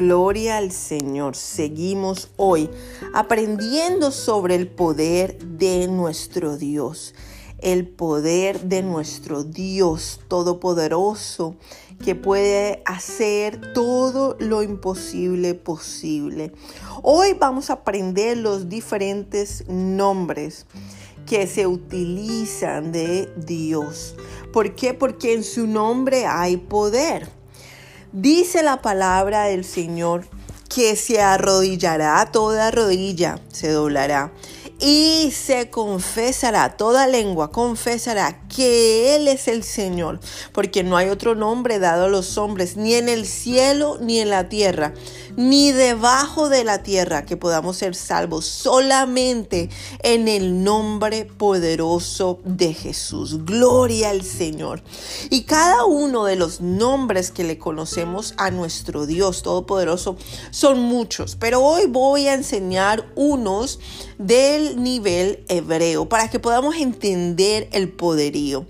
Gloria al Señor. Seguimos hoy aprendiendo sobre el poder de nuestro Dios. El poder de nuestro Dios Todopoderoso que puede hacer todo lo imposible posible. Hoy vamos a aprender los diferentes nombres que se utilizan de Dios. ¿Por qué? Porque en su nombre hay poder. Dice la palabra del Señor que se arrodillará toda rodilla, se doblará y se confesará, toda lengua confesará que Él es el Señor, porque no hay otro nombre dado a los hombres, ni en el cielo ni en la tierra, ni debajo de la tierra que podamos ser salvos, solamente en el nombre poderoso de Jesús. Gloria al Señor. Y cada uno de los nombres que le conocemos a nuestro Dios Todopoderoso son muchos, pero hoy voy a enseñar unos del nivel hebreo para que podamos entender el poderío.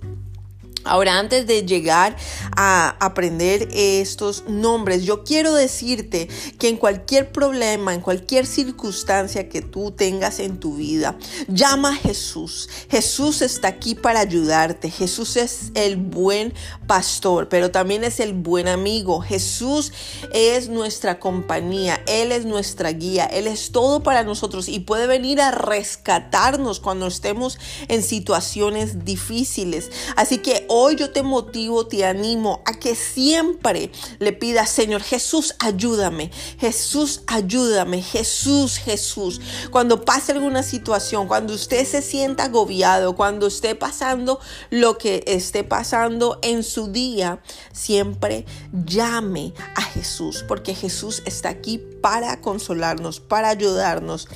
Ahora, antes de llegar a aprender estos nombres, yo quiero decirte que en cualquier problema, en cualquier circunstancia que tú tengas en tu vida, llama a Jesús. Jesús está aquí para ayudarte. Jesús es el buen pastor, pero también es el buen amigo. Jesús es nuestra compañía. Él es nuestra guía. Él es todo para nosotros y puede venir a rescatarnos cuando estemos en situaciones difíciles. Así que hoy yo te motivo, te animo a que siempre le pidas, Señor Jesús, ayúdame, Jesús, ayúdame, Jesús, Jesús. Cuando pase alguna situación, cuando usted se sienta agobiado, cuando esté pasando lo que esté pasando en su día, siempre llame a Jesús, porque Jesús está aquí para consolarnos, para ayudarnos,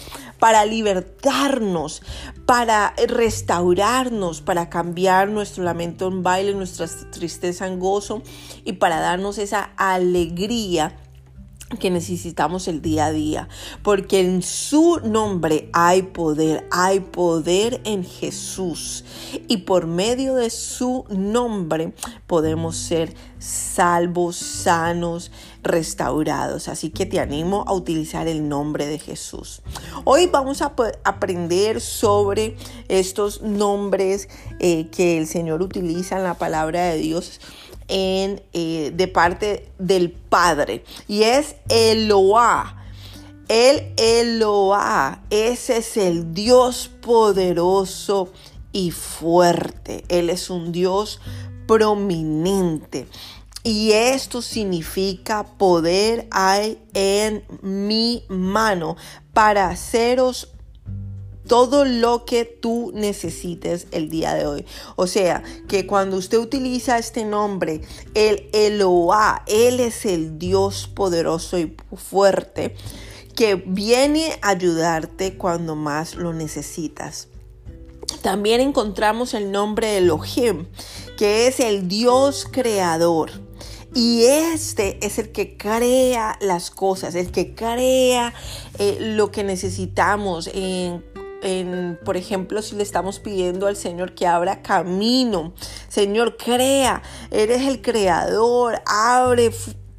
para libertarnos, para restaurarnos, para cambiar nuestro lamento en baile, nuestra tristeza en gozo y para darnos esa alegría que necesitamos el día a día, porque en su nombre hay poder, hay poder en Jesús y por medio de su nombre podemos ser salvos, sanos, restaurados. Así que te animo a utilizar el nombre de Jesús. Hoy vamos a aprender sobre estos nombres eh, que el Señor utiliza en la palabra de Dios en, eh, de parte del Padre y es Eloah. El Eloah, ese es el Dios poderoso y fuerte. Él es un Dios prominente. Y esto significa poder hay en mi mano para haceros todo lo que tú necesites el día de hoy. O sea, que cuando usted utiliza este nombre, el Eloah, Él es el Dios poderoso y fuerte que viene a ayudarte cuando más lo necesitas. También encontramos el nombre Elohim, que es el Dios creador. Y este es el que crea las cosas, el que crea eh, lo que necesitamos en por ejemplo, si le estamos pidiendo al Señor que abra camino, Señor, crea, eres el creador, abre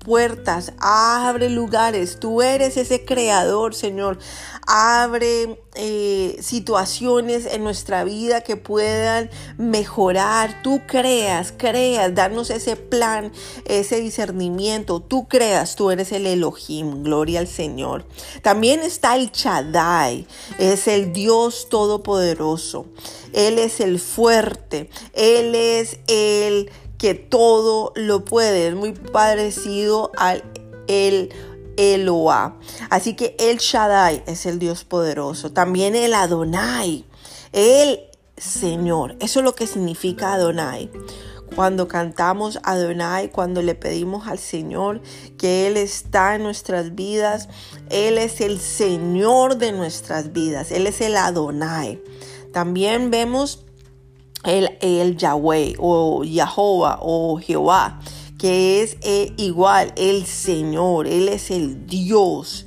puertas, abre lugares. Tú eres ese creador, Señor. Abre eh, situaciones en nuestra vida que puedan mejorar. Tú creas, creas, danos ese plan, ese discernimiento. Tú creas, tú eres el Elohim. Gloria al Señor. También está el Chadai, es el Dios todopoderoso. Él es el fuerte. Él es el que todo lo puede. Es muy parecido al el Eloah. Así que el Shaddai es el Dios poderoso. También el Adonai, el Señor. Eso es lo que significa Adonai. Cuando cantamos Adonai, cuando le pedimos al Señor que Él está en nuestras vidas, Él es el Señor de nuestras vidas, Él es el Adonai. También vemos el, Yahweh o Jehová o Jehová, que es eh, igual el Señor, Él es el Dios,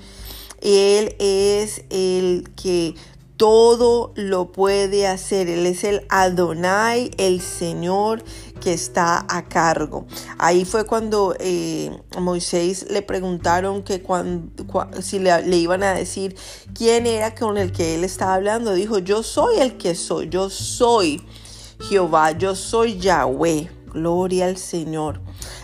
Él es el que todo lo puede hacer. Él es el Adonai, el Señor que está a cargo. Ahí fue cuando eh, Moisés le preguntaron que cuando, si le, iban a decir quién era con el que él estaba hablando. Dijo, yo soy el que soy, yo soy Jehová, yo soy Yahweh. Gloria al Señor.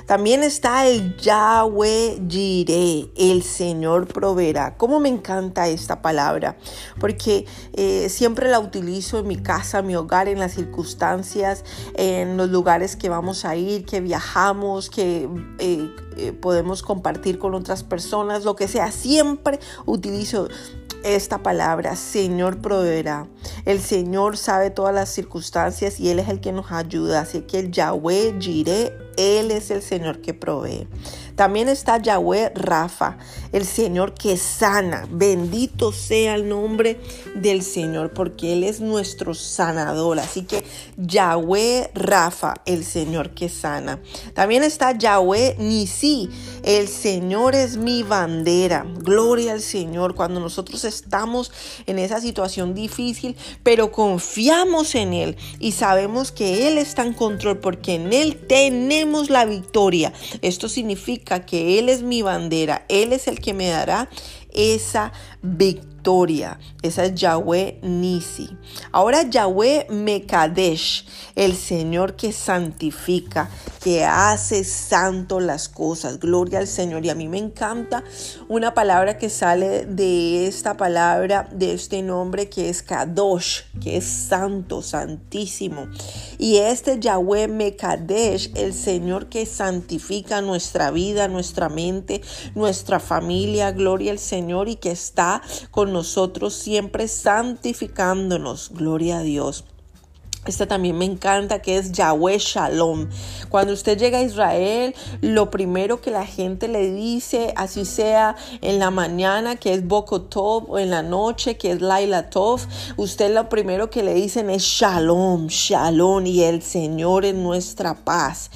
También está el Yahweh Jireh, el Señor proveerá. Cómo me encanta esta palabra, porque eh, siempre la utilizo en mi casa, en mi hogar, en las circunstancias, en los lugares que vamos a ir, que viajamos, que eh, eh, podemos compartir con otras personas, lo que sea. Siempre utilizo esta palabra, Señor proveerá. El Señor sabe todas las circunstancias y Él es el que nos ayuda. Así que el Yahweh Jireh él es el Señor que provee. También está Yahweh Rafa, el Señor que sana. Bendito sea el nombre del Señor, porque Él es nuestro sanador. Así que Yahweh Rafa, el Señor que sana. También está Yahweh Nisi, el Señor es mi bandera. Gloria al Señor. Cuando nosotros estamos en esa situación difícil, pero confiamos en Él y sabemos que Él está en control, porque en Él tenemos la victoria. Esto significa que Él es mi bandera, Él es el que me dará esa victoria. Esa es Yahweh Nisi. Ahora Yahweh Mekadesh, el Señor que santifica, que hace santo las cosas. Gloria al Señor. Y a mí me encanta una palabra que sale de esta palabra, de este nombre que es Kadosh, que es santo, santísimo. Y este Yahweh Mekadesh, el Señor que santifica nuestra vida, nuestra mente, nuestra familia. Gloria al Señor y que está con nosotros siempre santificándonos. Gloria a Dios. Esta también me encanta que es Yahweh Shalom. Cuando usted llega a Israel, lo primero que la gente le dice, así sea en la mañana que es Bokotov o en la noche que es Laila Tov, usted lo primero que le dicen es Shalom, Shalom y el Señor es nuestra paz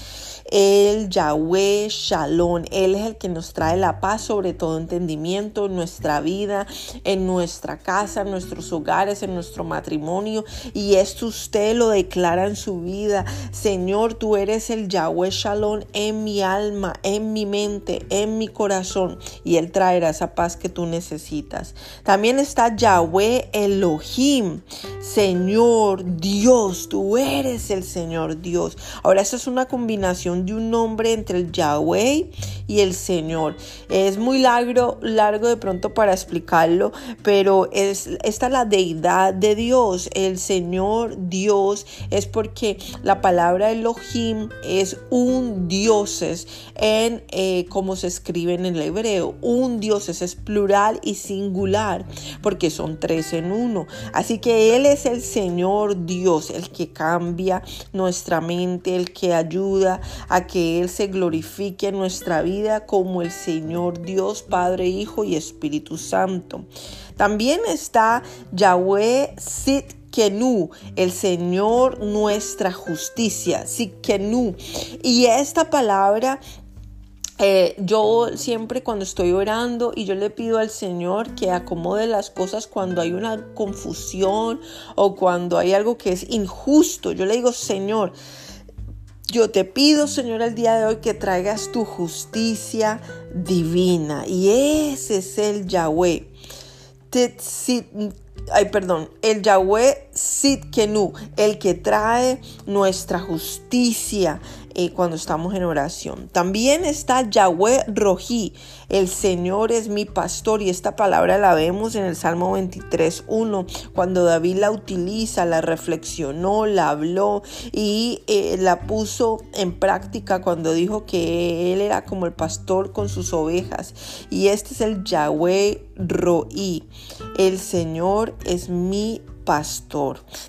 el Yahweh Shalom. Él es el que nos trae la paz sobre todo entendimiento en nuestra vida, en nuestra casa, en nuestros hogares, en nuestro matrimonio. Y esto usted lo declara en su vida. Señor, tú eres el Yahweh Shalom en mi alma, en mi mente, en mi corazón. Y Él traerá esa paz que tú necesitas. También está Yahweh Elohim. Señor Dios, tú eres el Señor Dios. Ahora, esta es una combinación de un nombre entre el Yahweh y el Señor. Es muy largo, largo de pronto para explicarlo, pero es, esta es la deidad de Dios. El Señor Dios es porque la palabra Elohim es un dioses en eh, como se escribe en el hebreo. Un dioses es plural y singular porque son tres en uno. Así que Él es el Señor Dios, el que cambia nuestra mente, el que ayuda a que Él se glorifique en nuestra vida como el Señor Dios, Padre, Hijo y Espíritu Santo. También está Yahweh Sit Kenu, el Señor nuestra justicia, Sitkenu. Y esta palabra eh, yo siempre cuando estoy orando y yo le pido al Señor que acomode las cosas cuando hay una confusión o cuando hay algo que es injusto, yo le digo, Señor, yo te pido, Señor, el día de hoy que traigas tu justicia divina. Y ese es el Yahweh. Ay, perdón, el Yahweh Sitkenu, el que trae nuestra justicia, eh, cuando estamos en oración. También está Yahweh Rojí, el Señor es mi pastor y esta palabra la vemos en el Salmo 23.1, cuando David la utiliza, la reflexionó, la habló y eh, la puso en práctica cuando dijo que él era como el pastor con sus ovejas. Y este es el Yahweh Roí, el Señor es mi pastor.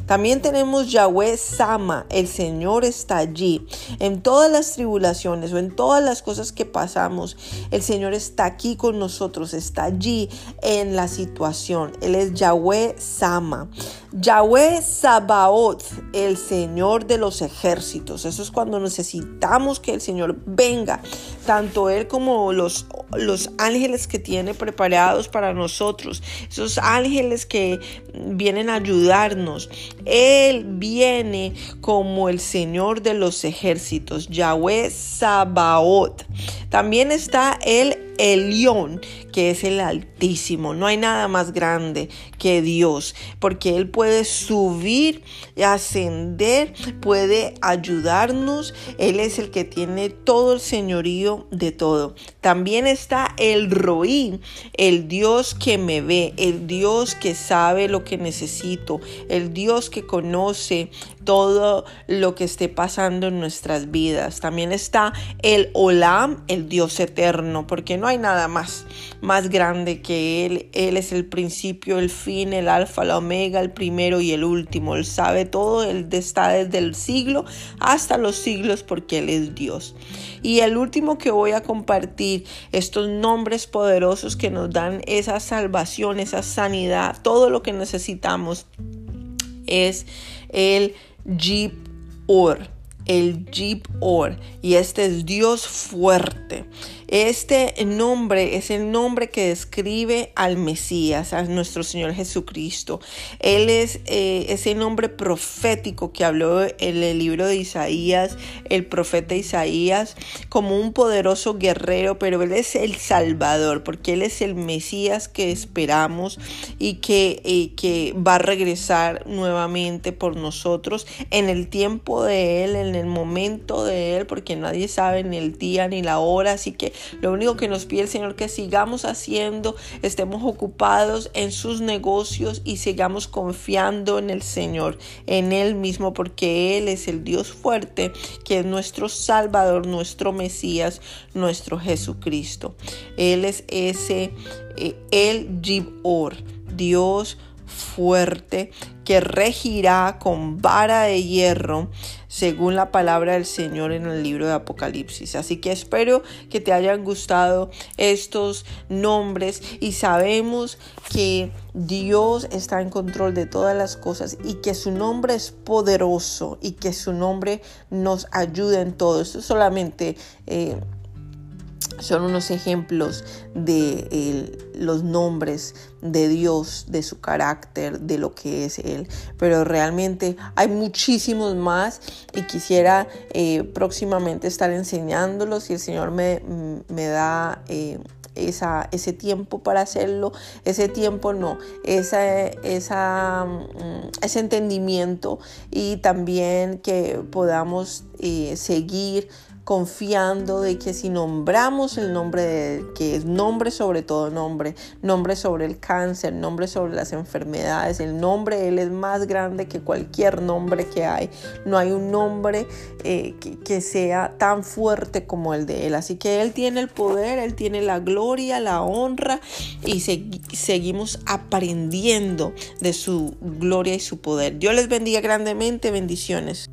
También tenemos Yahweh Sama, el Señor está allí. En todas las tribulaciones o en todas las cosas que pasamos, el Señor está aquí con nosotros, está allí en la situación. Él es Yahweh Sama. Yahweh Sabaoth, el Señor de los ejércitos. Eso es cuando necesitamos que el Señor venga, tanto Él como los, los ángeles que tiene preparados para nosotros, esos ángeles que vienen a ayudarnos. Él viene como el Señor de los ejércitos, Yahweh Sabaoth. También está el Elión, que es el Altísimo. No hay nada más grande que Dios, porque Él puede subir, ascender, puede ayudarnos. Él es el que tiene todo el señorío de todo. También está el Roí, el Dios que me ve, el Dios que sabe lo que necesito, el Dios que conoce todo lo que esté pasando en nuestras vidas. También está el Olam, el Dios eterno, porque no hay nada más, más grande que Él. Él es el principio, el fin, el alfa, la omega, el primero y el último. Él sabe todo, Él está desde el siglo hasta los siglos porque Él es Dios. Y el último que voy a compartir, estos nombres poderosos que nos dan esa salvación, esa sanidad, todo lo que necesitamos, es el Jeep Or el Jeep Or y este es Dios fuerte. Este nombre es el nombre que describe al Mesías, a nuestro Señor Jesucristo. Él es eh, ese nombre profético que habló en el libro de Isaías, el profeta Isaías, como un poderoso guerrero, pero Él es el Salvador, porque Él es el Mesías que esperamos y que, que va a regresar nuevamente por nosotros en el tiempo de Él, en el momento de Él, porque nadie sabe ni el día ni la hora, así que lo único que nos pide el Señor que sigamos haciendo, estemos ocupados en sus negocios y sigamos confiando en el Señor, en Él mismo, porque Él es el Dios fuerte, que es nuestro Salvador, nuestro Mesías, nuestro Jesucristo. Él es ese, eh, el Gibor, Dios fuerte que regirá con vara de hierro según la palabra del Señor en el libro de Apocalipsis. Así que espero que te hayan gustado estos nombres y sabemos que Dios está en control de todas las cosas y que su nombre es poderoso y que su nombre nos ayuda en todo. Esto solamente... Eh, son unos ejemplos de los nombres de Dios, de su carácter, de lo que es Él. Pero realmente hay muchísimos más y quisiera eh, próximamente estar enseñándolos si el Señor me, me da... Eh, esa, ese tiempo para hacerlo, ese tiempo no, esa, esa, mm, ese entendimiento y también que podamos eh, seguir confiando de que si nombramos el nombre de que es nombre sobre todo nombre, nombre sobre el cáncer, nombre sobre las enfermedades, el nombre de Él es más grande que cualquier nombre que hay. No hay un nombre eh, que, sea tan fuerte como el de Él. Así que Él tiene el poder, Él tiene la gloria, la honra y seguimos aprendiendo de su gloria y su poder. Dios les bendiga grandemente, bendiciones.